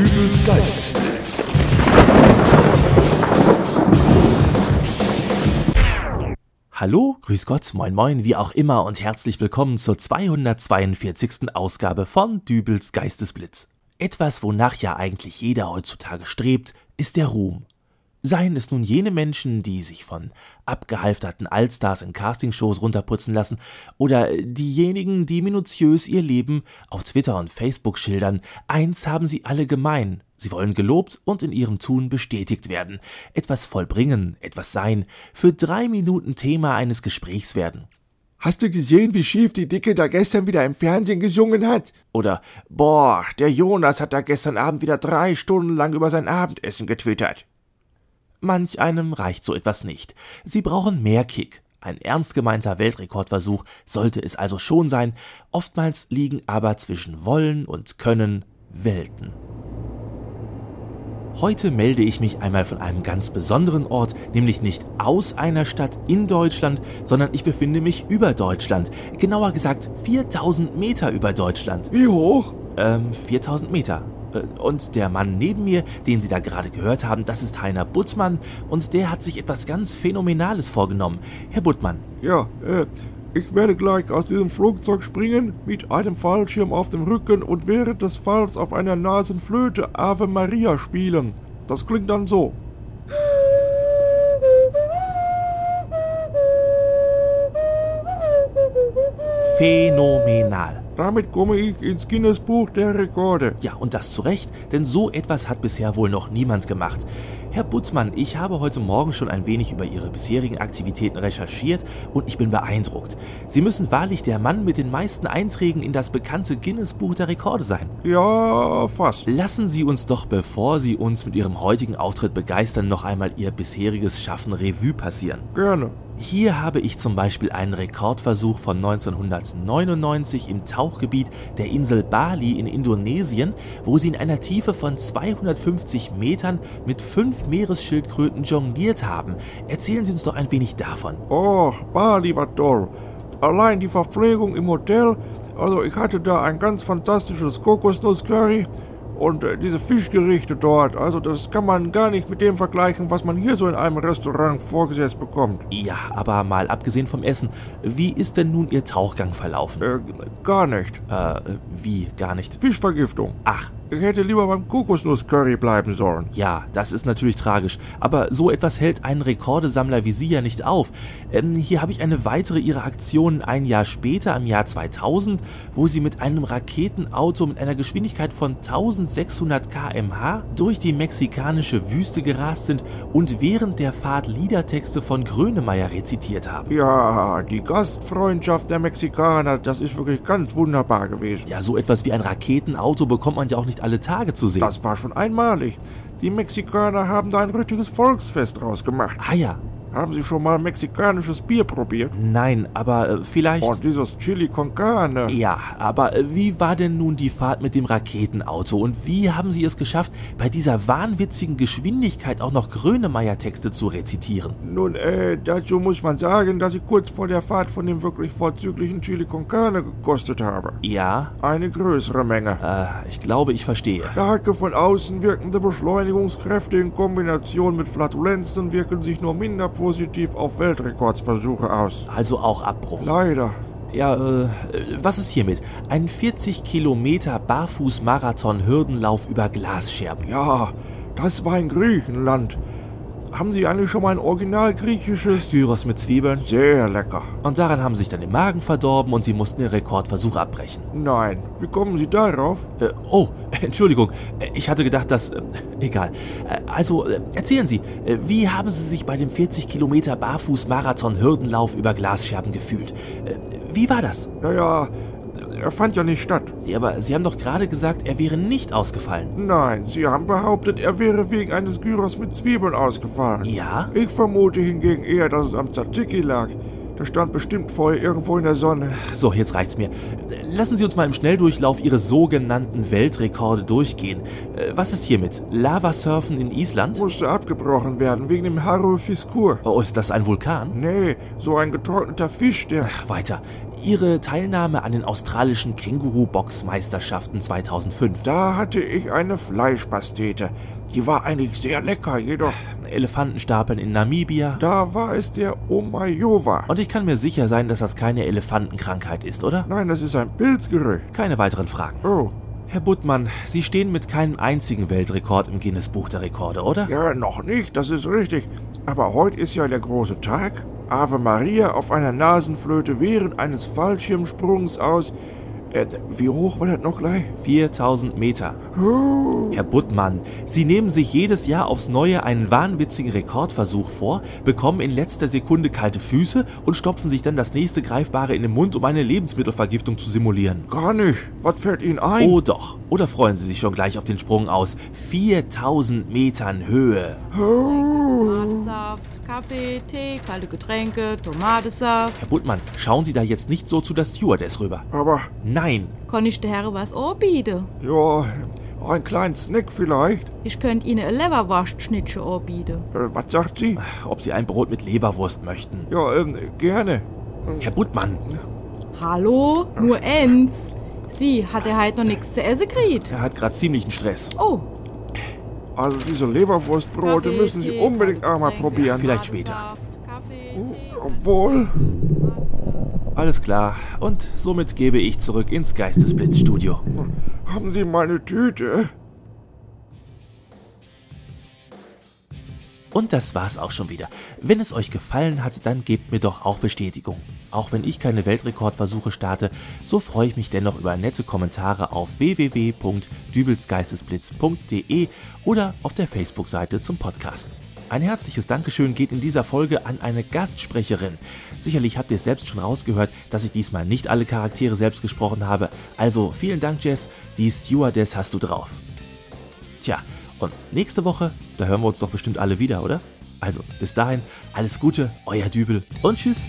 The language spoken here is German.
Dübels Geistesblitz. Hallo, grüß Gott, moin moin, wie auch immer und herzlich willkommen zur 242. Ausgabe von Dübels Geistesblitz. Etwas, wonach ja eigentlich jeder heutzutage strebt, ist der Ruhm. Seien es nun jene Menschen, die sich von abgehalfterten Allstars in Castingshows runterputzen lassen, oder diejenigen, die minutiös ihr Leben auf Twitter und Facebook schildern, eins haben sie alle gemein. Sie wollen gelobt und in ihrem Tun bestätigt werden, etwas vollbringen, etwas sein, für drei Minuten Thema eines Gesprächs werden. Hast du gesehen, wie schief die Dicke da gestern wieder im Fernsehen gesungen hat? Oder, boah, der Jonas hat da gestern Abend wieder drei Stunden lang über sein Abendessen getwittert. Manch einem reicht so etwas nicht. Sie brauchen mehr Kick. Ein ernst gemeinter Weltrekordversuch sollte es also schon sein, oftmals liegen aber zwischen Wollen und Können Welten. Heute melde ich mich einmal von einem ganz besonderen Ort, nämlich nicht aus einer Stadt in Deutschland, sondern ich befinde mich über Deutschland. Genauer gesagt 4000 Meter über Deutschland. Wie hoch? Ähm, 4000 Meter. Äh, und der Mann neben mir, den Sie da gerade gehört haben, das ist Heiner Buttmann und der hat sich etwas ganz Phänomenales vorgenommen. Herr Buttmann. Ja, äh, ich werde gleich aus diesem Flugzeug springen, mit einem Fallschirm auf dem Rücken und während des Falls auf einer Nasenflöte Ave Maria spielen. Das klingt dann so. Phänomenal. Damit komme ich ins Guinness-Buch der Rekorde. Ja, und das zu Recht, denn so etwas hat bisher wohl noch niemand gemacht. Herr Butzmann, ich habe heute Morgen schon ein wenig über Ihre bisherigen Aktivitäten recherchiert und ich bin beeindruckt. Sie müssen wahrlich der Mann mit den meisten Einträgen in das bekannte Guinness-Buch der Rekorde sein. Ja, fast. Lassen Sie uns doch, bevor Sie uns mit Ihrem heutigen Auftritt begeistern, noch einmal Ihr bisheriges Schaffen Revue passieren. Gerne. Hier habe ich zum Beispiel einen Rekordversuch von 1999 im Tauchgebiet der Insel Bali in Indonesien, wo sie in einer Tiefe von 250 Metern mit fünf Meeresschildkröten jongliert haben. Erzählen Sie uns doch ein wenig davon. Oh, Bali war toll. Allein die Verpflegung im Hotel, also ich hatte da ein ganz fantastisches Kokosnusscurry und äh, diese Fischgerichte dort, also das kann man gar nicht mit dem vergleichen, was man hier so in einem Restaurant vorgesetzt bekommt. Ja, aber mal abgesehen vom Essen, wie ist denn nun Ihr Tauchgang verlaufen? Äh, gar nicht. Äh, wie gar nicht? Fischvergiftung. Ach, Ich hätte lieber beim Kokosnusscurry bleiben sollen. Ja, das ist natürlich tragisch, aber so etwas hält einen Rekordesammler wie Sie ja nicht auf. Ähm, hier habe ich eine weitere Ihrer Aktionen ein Jahr später, im Jahr 2000, wo Sie mit einem Raketenauto mit einer Geschwindigkeit von 1600 km/h durch die mexikanische Wüste gerast sind und während der Fahrt Liedertexte von Grönemeyer rezitiert haben. Ja, die Gastfreundschaft der Mexikaner, das ist wirklich ganz wunderbar gewesen. Ja, so etwas wie ein Raketenauto bekommt man ja auch nicht alle Tage zu sehen. Das war schon einmalig. Die Mexikaner haben da ein richtiges Volksfest draus gemacht. ah ja, Haben Sie schon mal mexikanisches Bier probiert? nein, aber äh, vielleicht... Oh, dieses Chili con Carne. Ja, aber äh, wie war denn nun die Fahrt mit dem Raketenauto und wie haben Sie es geschafft, bei dieser wahnwitzigen Geschwindigkeit auch noch Grönemeyer-Texte zu rezitieren? Nun, äh, dazu muss man sagen, dass ich kurz vor der Fahrt von dem wirklich vorzüglichen Chili con Carne gekostet habe. Ja, Eine größere Menge. äh, ich glaube, ich verstehe. Starke von außen wirkende Beschleunigungskräfte in Kombination mit Flatulenzen wirken sich nur minder positiv auf Weltrekordsversuche aus. Also auch Abbruch. Leider. Ja, äh, was ist hiermit? Ein 40 Kilometer Barfuß-Marathon-Hürdenlauf über Glasscherben. Ja, das war in Griechenland. Haben Sie eigentlich schon mal ein original griechisches? Gyros mit Zwiebeln. Sehr lecker. Und daran haben sie sich dann den Magen verdorben und sie mussten den Rekordversuch abbrechen. Nein, wie kommen Sie darauf? Äh, oh, Entschuldigung. Ich hatte gedacht, dass. Äh, egal. Äh, also, äh, erzählen Sie, äh, wie haben Sie sich bei dem 40 Kilometer Barfuß-Marathon-Hürdenlauf über Glasscherben gefühlt? Wie war das? Naja, er fand ja nicht statt. Ja, aber Sie haben doch gerade gesagt, er wäre nicht ausgefallen. Nein, Sie haben behauptet, er wäre wegen eines Gyros mit Zwiebeln ausgefallen. Ja? Ich vermute hingegen eher, dass es am Tzatziki lag. Der stand bestimmt vorher irgendwo in der Sonne. So, jetzt reicht's mir. Lassen Sie uns mal im Schnelldurchlauf Ihre sogenannten Weltrekorde durchgehen. Äh, Was ist hiermit? Lavasurfen in Island? Musste abgebrochen werden wegen dem Harro Fiskur. Oh, ist das ein Vulkan? Nee, so ein getrockneter Fisch, der. Weiter. Ihre Teilnahme an den australischen Känguru-Boxmeisterschaften 2005. Da hatte ich eine Fleischpastete. Die war eigentlich sehr lecker, jedoch Elefantenstapeln in Namibia. da war es der Omayowa. Und ich kann mir sicher sein, dass das keine Elefantenkrankheit ist, oder? Nein, das ist ein Pilzgerücht. Keine weiteren Fragen. Oh, Herr Buttmann, Sie stehen mit keinem einzigen Weltrekord im Guinness-Buch der Rekorde, oder? ja, noch nicht, das ist richtig. Aber heute ist ja der große Tag. Ave Maria auf einer Nasenflöte während eines Fallschirmsprungs aus. Äh, wie hoch war das noch gleich? 4000 Meter. Herr Buttmann, Sie nehmen sich jedes Jahr aufs Neue einen wahnwitzigen Rekordversuch vor, bekommen in letzter Sekunde kalte Füße und stopfen sich dann das nächste Greifbare in den Mund, um eine Lebensmittelvergiftung zu simulieren. Gar nicht. Was fällt Ihnen ein? Oh doch. Oder freuen Sie sich schon gleich auf den Sprung aus 4000 Metern Höhe. Tomatensaft, Kaffee, Tee, kalte Getränke, Tomatensaft. Herr Buttmann, schauen Sie da jetzt nicht so zu der Stewardess rüber. Aber, Nein. Kann ich der Herr was anbieten? ja, einen kleinen Snack vielleicht. Ich könnte Ihnen ein Leberwurstschnittchen anbieten. Äh, was sagt sie? Ob Sie ein Brot mit Leberwurst möchten. Ja, ähm, gerne. Herr Buttmann, Hallo? Nur eins. Sie, hat er heute noch nichts zu essen gekriegt? er hat gerade ziemlichen Stress. Oh. Also diese Leberwurstbrote Kaffee, müssen Sie Tee, unbedingt einmal probieren. Vielleicht später. Kaffee, Tee. Obwohl, Alles klar. Und somit gebe ich zurück ins Geistesblitzstudio. haben Sie meine Tüte? Und das war's auch schon wieder. Wenn es euch gefallen hat, dann gebt mir doch auch Bestätigung. Auch wenn ich keine Weltrekordversuche starte, so freue ich mich dennoch über nette Kommentare auf www.dübelsgeistesblitz.de oder auf der Facebook-Seite zum Podcast. Ein herzliches Dankeschön geht in dieser Folge an eine Gastsprecherin. Sicherlich habt ihr es selbst schon rausgehört, dass ich diesmal nicht alle Charaktere selbst gesprochen habe. Also vielen Dank, Jess. Die Stewardess hast du drauf. Tja, und nächste Woche, da hören wir uns doch bestimmt alle wieder, oder? Also, bis dahin, alles Gute, euer Dübel und tschüss.